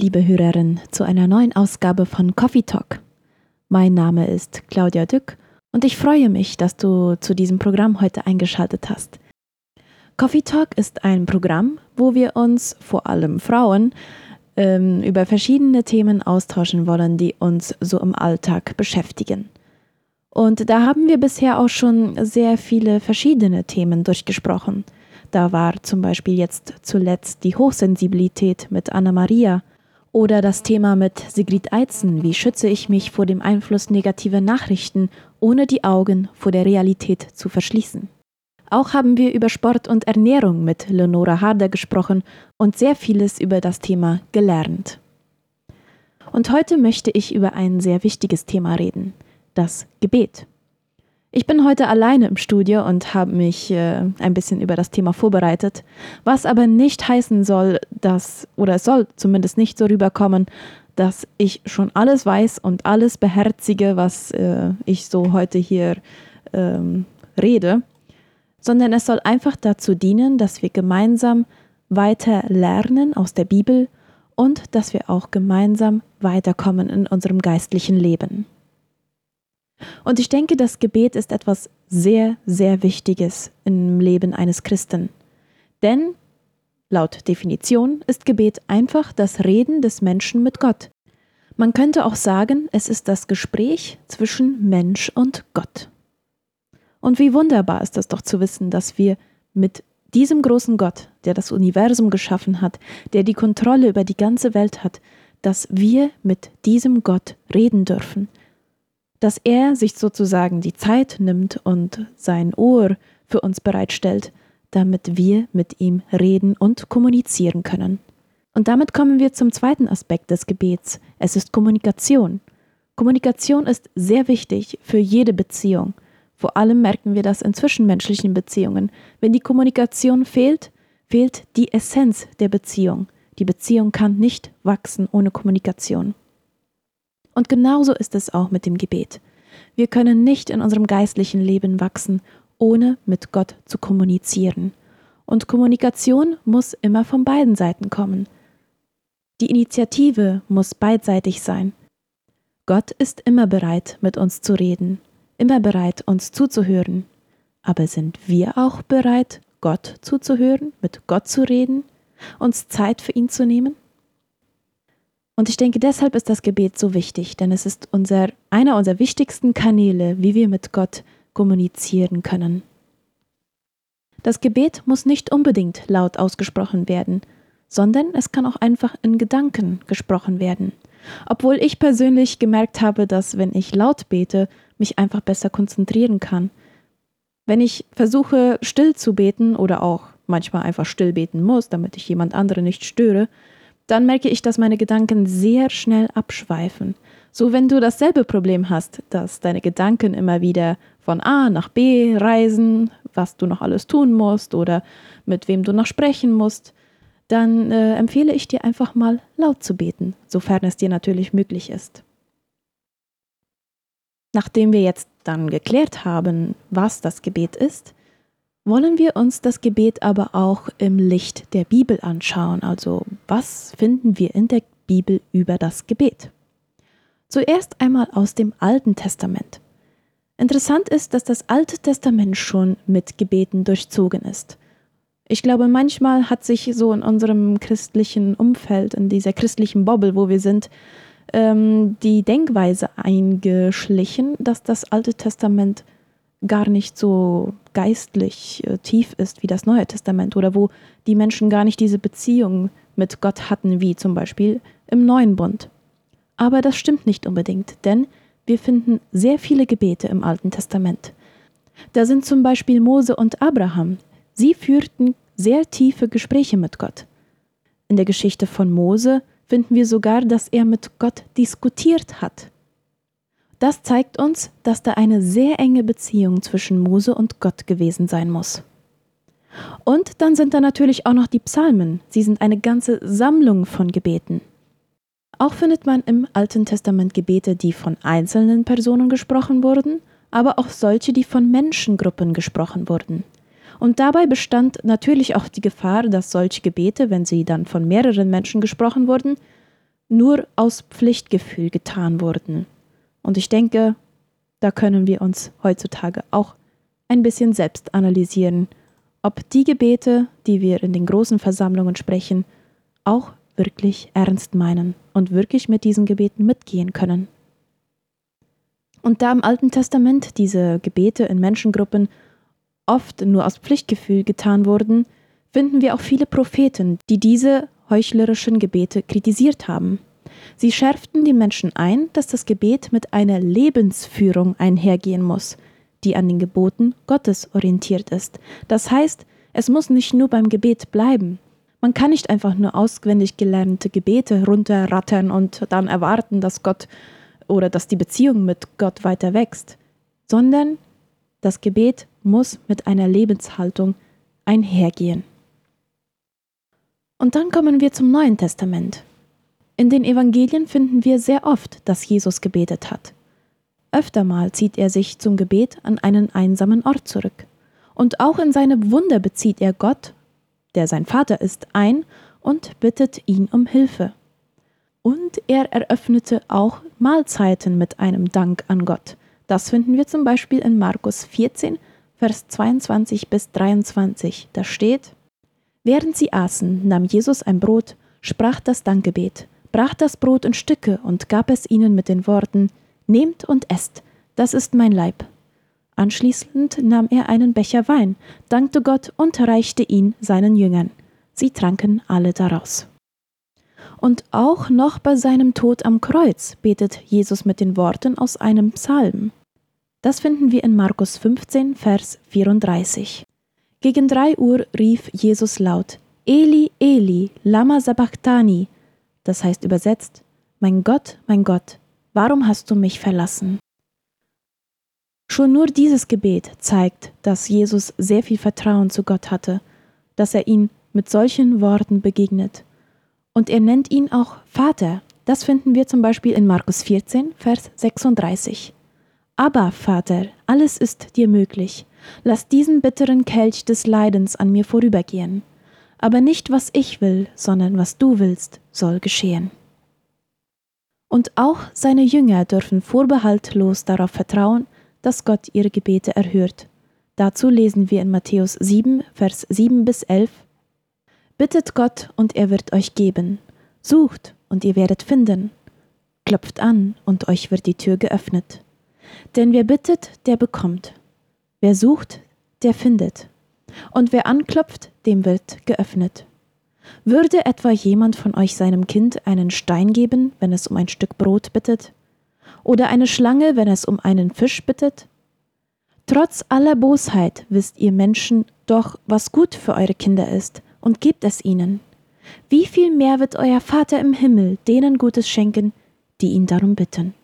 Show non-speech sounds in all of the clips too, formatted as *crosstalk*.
Liebe Hörerin, zu einer neuen Ausgabe von Coffee Talk. Mein Name ist Claudia Dück und ich freue mich, dass du zu diesem Programm heute eingeschaltet hast. Coffee Talk ist ein Programm, wo wir uns, vor allem Frauen, ähm, über verschiedene Themen austauschen wollen, die uns so im Alltag beschäftigen. Und da haben wir bisher auch schon sehr viele verschiedene Themen durchgesprochen. Da war zum Beispiel jetzt zuletzt die Hochsensibilität mit Anna Maria oder das Thema mit Sigrid Eizen, wie schütze ich mich vor dem Einfluss negativer Nachrichten, ohne die Augen vor der Realität zu verschließen. Auch haben wir über Sport und Ernährung mit Leonora Harder gesprochen und sehr vieles über das Thema gelernt. Und heute möchte ich über ein sehr wichtiges Thema reden, das Gebet. Ich bin heute alleine im Studio und habe mich äh, ein bisschen über das Thema vorbereitet, was aber nicht heißen soll, dass, oder es soll zumindest nicht so rüberkommen, dass ich schon alles weiß und alles beherzige, was äh, ich so heute hier ähm, rede, sondern es soll einfach dazu dienen, dass wir gemeinsam weiter lernen aus der Bibel und dass wir auch gemeinsam weiterkommen in unserem geistlichen Leben. Und ich denke, das Gebet ist etwas sehr, sehr Wichtiges im Leben eines Christen. Denn laut Definition ist Gebet einfach das Reden des Menschen mit Gott. Man könnte auch sagen, es ist das Gespräch zwischen Mensch und Gott. Und wie wunderbar ist es doch zu wissen, dass wir mit diesem großen Gott, der das Universum geschaffen hat, der die Kontrolle über die ganze Welt hat, dass wir mit diesem Gott reden dürfen, dass er sich sozusagen die Zeit nimmt und sein Ohr für uns bereitstellt, damit wir mit ihm reden und kommunizieren können. Und damit kommen wir zum zweiten Aspekt des Gebets. Es ist Kommunikation. Kommunikation ist sehr wichtig für jede Beziehung. Vor allem merken wir das in zwischenmenschlichen Beziehungen. Wenn die Kommunikation fehlt, fehlt die Essenz der Beziehung. Die Beziehung kann nicht wachsen ohne Kommunikation. Und genauso ist es auch mit dem Gebet. Wir können nicht in unserem geistlichen Leben wachsen, ohne mit Gott zu kommunizieren. Und Kommunikation muss immer von beiden Seiten kommen. Die Initiative muss beidseitig sein. Gott ist immer bereit, mit uns zu reden, immer bereit, uns zuzuhören. Aber sind wir auch bereit, Gott zuzuhören, mit Gott zu reden, uns Zeit für ihn zu nehmen? Und ich denke, deshalb ist das Gebet so wichtig, denn es ist unser, einer unserer wichtigsten Kanäle, wie wir mit Gott kommunizieren können. Das Gebet muss nicht unbedingt laut ausgesprochen werden, sondern es kann auch einfach in Gedanken gesprochen werden. Obwohl ich persönlich gemerkt habe, dass wenn ich laut bete, mich einfach besser konzentrieren kann. Wenn ich versuche, still zu beten oder auch manchmal einfach still beten muss, damit ich jemand anderen nicht störe, dann merke ich, dass meine Gedanken sehr schnell abschweifen. So wenn du dasselbe Problem hast, dass deine Gedanken immer wieder von A nach B reisen, was du noch alles tun musst oder mit wem du noch sprechen musst, dann äh, empfehle ich dir einfach mal laut zu beten, sofern es dir natürlich möglich ist. Nachdem wir jetzt dann geklärt haben, was das Gebet ist, wollen wir uns das Gebet aber auch im Licht der Bibel anschauen. Also was finden wir in der Bibel über das Gebet? Zuerst einmal aus dem Alten Testament. Interessant ist, dass das Alte Testament schon mit Gebeten durchzogen ist. Ich glaube, manchmal hat sich so in unserem christlichen Umfeld, in dieser christlichen Bobble, wo wir sind, ähm, die Denkweise eingeschlichen, dass das Alte Testament gar nicht so geistlich äh, tief ist wie das Neue Testament oder wo die Menschen gar nicht diese Beziehung mit Gott hatten, wie zum Beispiel im Neuen Bund. Aber das stimmt nicht unbedingt, denn wir finden sehr viele Gebete im Alten Testament. Da sind zum Beispiel Mose und Abraham. Sie führten sehr tiefe Gespräche mit Gott. In der Geschichte von Mose finden wir sogar, dass er mit Gott diskutiert hat. Das zeigt uns, dass da eine sehr enge Beziehung zwischen Mose und Gott gewesen sein muss. Und dann sind da natürlich auch noch die Psalmen. Sie sind eine ganze Sammlung von Gebeten. Auch findet man im Alten Testament Gebete, die von einzelnen Personen gesprochen wurden, aber auch solche, die von Menschengruppen gesprochen wurden. Und dabei bestand natürlich auch die Gefahr, dass solche Gebete, wenn sie dann von mehreren Menschen gesprochen wurden, nur aus Pflichtgefühl getan wurden. Und ich denke, da können wir uns heutzutage auch ein bisschen selbst analysieren, ob die Gebete, die wir in den großen Versammlungen sprechen, auch wirklich ernst meinen und wirklich mit diesen Gebeten mitgehen können. Und da im Alten Testament diese Gebete in Menschengruppen oft nur aus Pflichtgefühl getan wurden, finden wir auch viele Propheten, die diese heuchlerischen Gebete kritisiert haben. Sie schärften die Menschen ein, dass das Gebet mit einer Lebensführung einhergehen muss, die an den Geboten Gottes orientiert ist. Das heißt, es muss nicht nur beim Gebet bleiben. Man kann nicht einfach nur auswendig gelernte Gebete runterrattern und dann erwarten, dass Gott oder dass die Beziehung mit Gott weiter wächst, sondern das Gebet muss mit einer Lebenshaltung einhergehen. Und dann kommen wir zum Neuen Testament. In den Evangelien finden wir sehr oft, dass Jesus gebetet hat. Öftermal zieht er sich zum Gebet an einen einsamen Ort zurück. Und auch in seine Wunder bezieht er Gott, der sein Vater ist, ein und bittet ihn um Hilfe. Und er eröffnete auch Mahlzeiten mit einem Dank an Gott. Das finden wir zum Beispiel in Markus 14, Vers 22 bis 23. Da steht, Während sie aßen, nahm Jesus ein Brot, sprach das Dankgebet, brach das Brot in Stücke und gab es ihnen mit den Worten, Nehmt und esst, das ist mein Leib. Anschließend nahm er einen Becher Wein, dankte Gott und reichte ihn seinen Jüngern. Sie tranken alle daraus. Und auch noch bei seinem Tod am Kreuz betet Jesus mit den Worten aus einem Psalm. Das finden wir in Markus 15, Vers 34. Gegen drei Uhr rief Jesus laut, Eli, Eli, lama sabachthani, das heißt übersetzt, Mein Gott, mein Gott, warum hast du mich verlassen? Schon nur dieses Gebet zeigt, dass Jesus sehr viel Vertrauen zu Gott hatte, dass er ihn mit solchen Worten begegnet und er nennt ihn auch Vater. Das finden wir zum Beispiel in Markus 14, Vers 36. Aber, Vater, alles ist dir möglich. Lass diesen bitteren Kelch des Leidens an mir vorübergehen. Aber nicht was ich will, sondern was du willst, soll geschehen. Und auch seine Jünger dürfen vorbehaltlos darauf vertrauen, dass Gott ihre Gebete erhört. Dazu lesen wir in Matthäus 7, Vers 7 bis 11 Bittet Gott und er wird euch geben. Sucht und ihr werdet finden. Klopft an und euch wird die Tür geöffnet. Denn wer bittet, der bekommt. Wer sucht, der findet. Und wer anklopft, dem wird geöffnet. Würde etwa jemand von euch seinem Kind einen Stein geben, wenn es um ein Stück Brot bittet? Oder eine Schlange, wenn es um einen Fisch bittet? Trotz aller Bosheit wisst ihr Menschen doch, was gut für eure Kinder ist, und gebt es ihnen. Wie viel mehr wird euer Vater im Himmel denen Gutes schenken, die ihn darum bitten?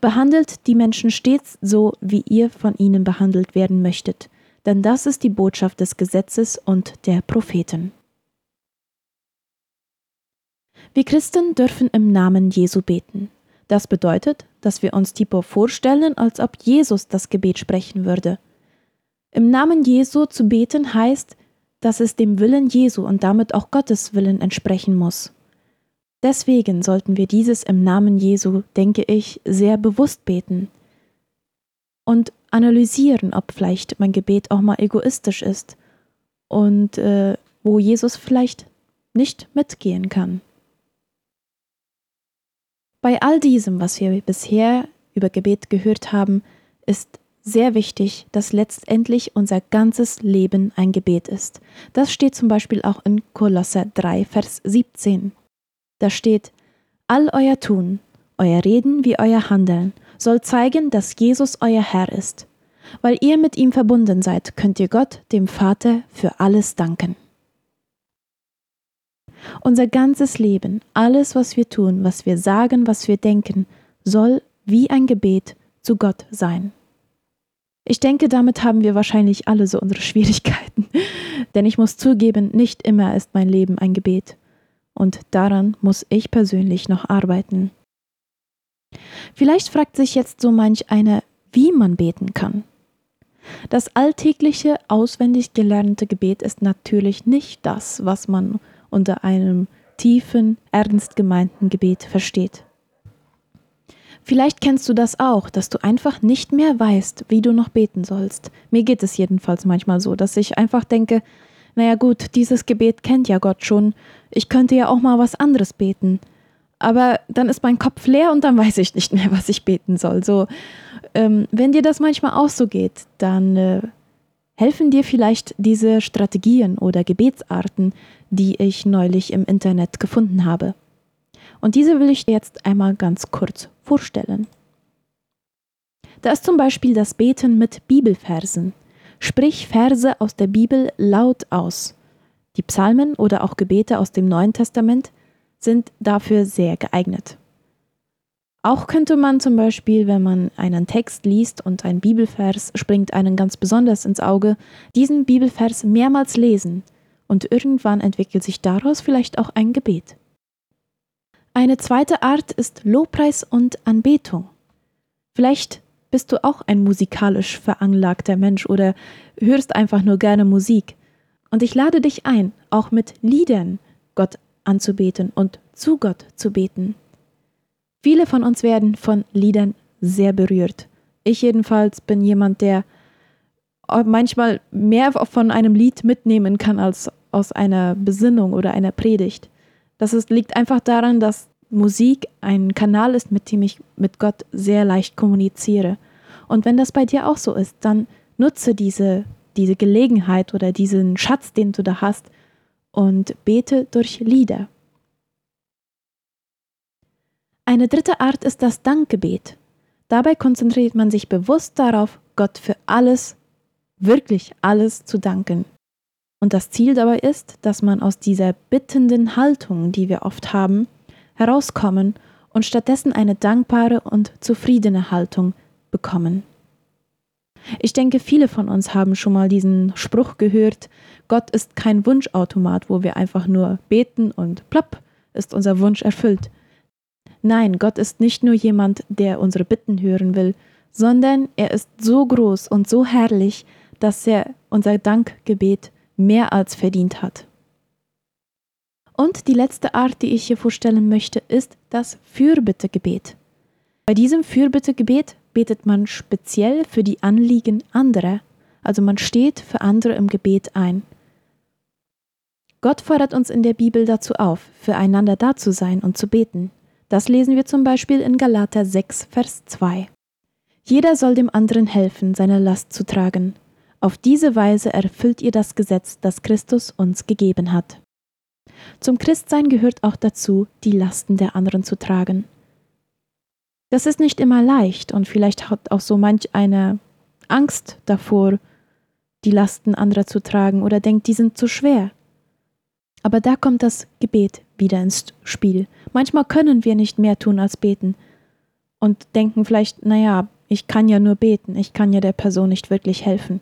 Behandelt die Menschen stets so, wie ihr von ihnen behandelt werden möchtet, denn das ist die Botschaft des Gesetzes und der Propheten. Wir Christen dürfen im Namen Jesu beten. Das bedeutet, dass wir uns Tipo vorstellen, als ob Jesus das Gebet sprechen würde. Im Namen Jesu zu beten heißt, dass es dem Willen Jesu und damit auch Gottes Willen entsprechen muss. Deswegen sollten wir dieses im Namen Jesu, denke ich, sehr bewusst beten und analysieren, ob vielleicht mein Gebet auch mal egoistisch ist und äh, wo Jesus vielleicht nicht mitgehen kann. Bei all diesem, was wir bisher über Gebet gehört haben, ist sehr wichtig, dass letztendlich unser ganzes Leben ein Gebet ist. Das steht zum Beispiel auch in Kolosser 3, Vers 17. Da steht, All euer Tun, euer Reden wie euer Handeln soll zeigen, dass Jesus euer Herr ist. Weil ihr mit ihm verbunden seid, könnt ihr Gott, dem Vater, für alles danken. Unser ganzes Leben, alles, was wir tun, was wir sagen, was wir denken, soll wie ein Gebet zu Gott sein. Ich denke, damit haben wir wahrscheinlich alle so unsere *laughs* Schwierigkeiten. Denn ich muss zugeben, nicht immer ist mein Leben ein Gebet. Und daran muss ich persönlich noch arbeiten. Vielleicht fragt sich jetzt so manch einer, wie man beten kann. Das alltägliche, auswendig gelernte Gebet ist natürlich nicht das, was man unter einem tiefen, ernst gemeinten Gebet versteht. Vielleicht kennst du das auch, dass du einfach nicht mehr weißt, wie du noch beten sollst. Mir geht es jedenfalls manchmal so, dass ich einfach denke, naja gut, dieses Gebet kennt ja Gott schon, ich könnte ja auch mal was anderes beten. Aber dann ist mein Kopf leer und dann weiß ich nicht mehr, *laughs* was ich beten soll. So, ähm, wenn dir das manchmal auch so geht, dann äh, helfen dir vielleicht diese Strategien oder Gebetsarten, die ich neulich im Internet gefunden habe. Und diese will ich dir jetzt einmal ganz kurz vorstellen. Da ist zum Beispiel das Beten mit Bibelversen. Sprich Verse aus der Bibel laut aus. Die Psalmen oder auch Gebete aus dem Neuen Testament sind dafür sehr geeignet. Auch könnte man zum Beispiel, wenn man einen Text liest und ein Bibelvers springt einen ganz besonders ins Auge, diesen Bibelvers mehrmals lesen und irgendwann entwickelt sich daraus vielleicht auch ein Gebet. Eine zweite Art ist Lobpreis und Anbetung. Vielleicht bist du auch ein musikalisch veranlagter Mensch oder hörst einfach nur gerne Musik. Und ich lade dich ein, auch mit Liedern Gott anzubeten und zu Gott zu beten. Viele von uns werden von Liedern sehr berührt. Ich jedenfalls bin jemand, der manchmal mehr von einem Lied mitnehmen kann als aus einer Besinnung oder einer Predigt. Das ist, liegt einfach daran, dass Musik ein Kanal ist, mit dem ich mit Gott sehr leicht kommuniziere. Und wenn das bei dir auch so ist, dann nutze diese, diese Gelegenheit oder diesen Schatz, den du da hast, und bete durch Lieder. Eine dritte Art ist das Dankgebet. Dabei konzentriert man sich bewusst darauf, Gott für alles, wirklich alles zu danken. Und das Ziel dabei ist, dass man aus dieser bittenden Haltung, die wir oft haben, herauskommen und stattdessen eine dankbare und zufriedene Haltung bekommen. Ich denke, viele von uns haben schon mal diesen Spruch gehört, Gott ist kein Wunschautomat, wo wir einfach nur beten und plopp ist unser Wunsch erfüllt. Nein, Gott ist nicht nur jemand, der unsere Bitten hören will, sondern er ist so groß und so herrlich, dass er unser Dankgebet mehr als verdient hat. Und die letzte Art, die ich hier vorstellen möchte, ist das Fürbittegebet. Bei diesem Fürbittegebet betet man speziell für die Anliegen anderer, also man steht für andere im Gebet ein. Gott fordert uns in der Bibel dazu auf, füreinander da zu sein und zu beten. Das lesen wir zum Beispiel in Galater 6, Vers 2. Jeder soll dem anderen helfen, seine Last zu tragen. Auf diese Weise erfüllt ihr das Gesetz, das Christus uns gegeben hat. Zum Christsein gehört auch dazu, die Lasten der anderen zu tragen. Das ist nicht immer leicht und vielleicht hat auch so manch eine Angst davor, die Lasten anderer zu tragen oder denkt, die sind zu schwer. Aber da kommt das Gebet wieder ins Spiel. Manchmal können wir nicht mehr tun als beten und denken vielleicht, naja, ich kann ja nur beten, ich kann ja der Person nicht wirklich helfen.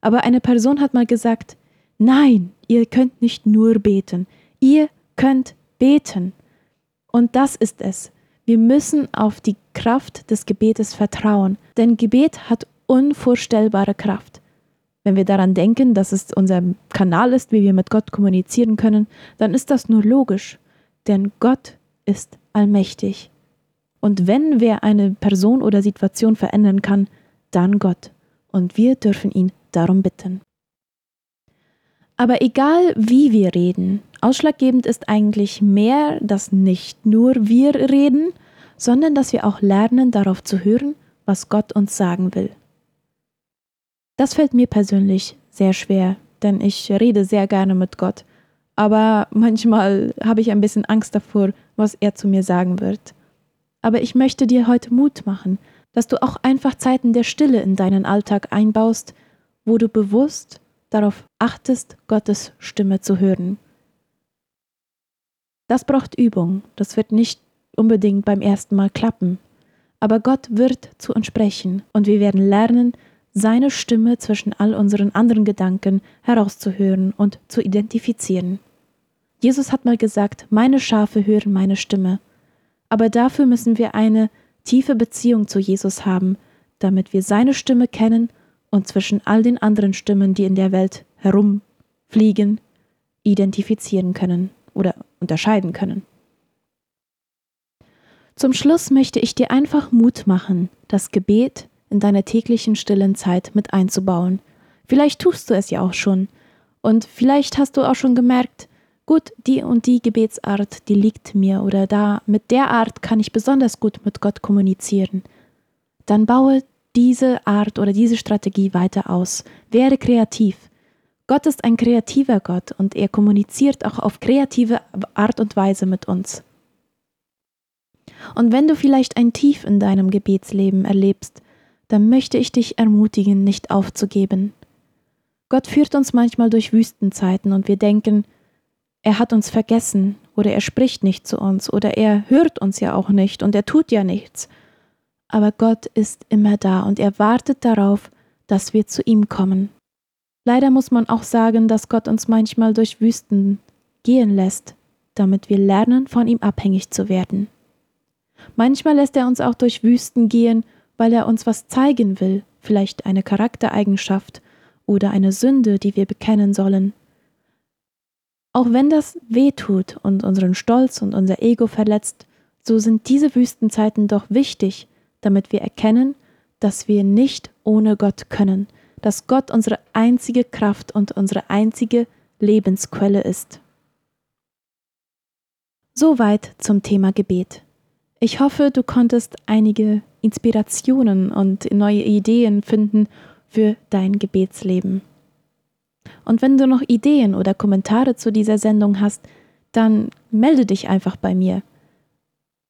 Aber eine Person hat mal gesagt, nein, ihr könnt nicht nur beten, ihr könnt beten. Und das ist es. Wir müssen auf die Kraft des Gebetes vertrauen, denn Gebet hat unvorstellbare Kraft. Wenn wir daran denken, dass es unser Kanal ist, wie wir mit Gott kommunizieren können, dann ist das nur logisch, denn Gott ist allmächtig. Und wenn wer eine Person oder Situation verändern kann, dann Gott. Und wir dürfen ihn darum bitten. Aber egal wie wir reden, ausschlaggebend ist eigentlich mehr, dass nicht nur wir reden, sondern dass wir auch lernen, darauf zu hören, was Gott uns sagen will. Das fällt mir persönlich sehr schwer, denn ich rede sehr gerne mit Gott, aber manchmal habe ich ein bisschen Angst davor, was er zu mir sagen wird. Aber ich möchte dir heute Mut machen, dass du auch einfach Zeiten der Stille in deinen Alltag einbaust, wo du bewusst darauf achtest, Gottes Stimme zu hören. Das braucht Übung, das wird nicht unbedingt beim ersten Mal klappen, aber Gott wird zu uns sprechen und wir werden lernen, seine Stimme zwischen all unseren anderen Gedanken herauszuhören und zu identifizieren. Jesus hat mal gesagt, meine Schafe hören meine Stimme. Aber dafür müssen wir eine tiefe Beziehung zu Jesus haben, damit wir seine Stimme kennen und zwischen all den anderen Stimmen, die in der Welt herumfliegen, identifizieren können oder unterscheiden können. Zum Schluss möchte ich dir einfach Mut machen, das Gebet in deiner täglichen stillen Zeit mit einzubauen. Vielleicht tust du es ja auch schon. Und vielleicht hast du auch schon gemerkt, gut, die und die Gebetsart, die liegt mir oder da mit der Art kann ich besonders gut mit Gott kommunizieren. Dann baue diese Art oder diese Strategie weiter aus. Werde kreativ. Gott ist ein kreativer Gott und er kommuniziert auch auf kreative Art und Weise mit uns. Und wenn du vielleicht ein Tief in deinem Gebetsleben erlebst, dann möchte ich dich ermutigen, nicht aufzugeben. Gott führt uns manchmal durch Wüstenzeiten und wir denken, er hat uns vergessen oder er spricht nicht zu uns oder er hört uns ja auch nicht und er tut ja nichts. Aber Gott ist immer da und er wartet darauf, dass wir zu ihm kommen. Leider muss man auch sagen, dass Gott uns manchmal durch Wüsten gehen lässt, damit wir lernen, von ihm abhängig zu werden. Manchmal lässt er uns auch durch Wüsten gehen, weil er uns was zeigen will, vielleicht eine Charaktereigenschaft oder eine Sünde, die wir bekennen sollen. Auch wenn das weh tut und unseren Stolz und unser Ego verletzt, so sind diese Wüstenzeiten doch wichtig, damit wir erkennen, dass wir nicht ohne Gott können, dass Gott unsere einzige Kraft und unsere einzige Lebensquelle ist. Soweit zum Thema Gebet. Ich hoffe, du konntest einige Inspirationen und neue Ideen finden für dein Gebetsleben. Und wenn du noch Ideen oder Kommentare zu dieser Sendung hast, dann melde dich einfach bei mir.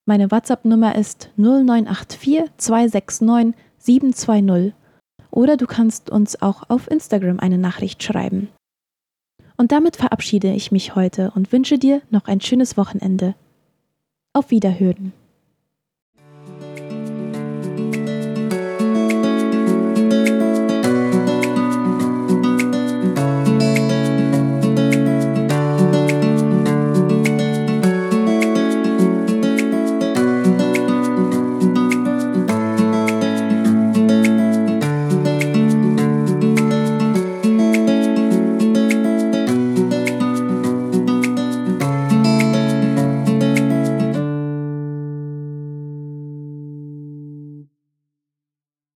Meine WhatsApp-Nummer ist 0984 269 720 oder du kannst uns auch auf Instagram eine Nachricht schreiben. Und damit verabschiede ich mich heute und wünsche dir noch ein schönes Wochenende. Auf Wiederhören.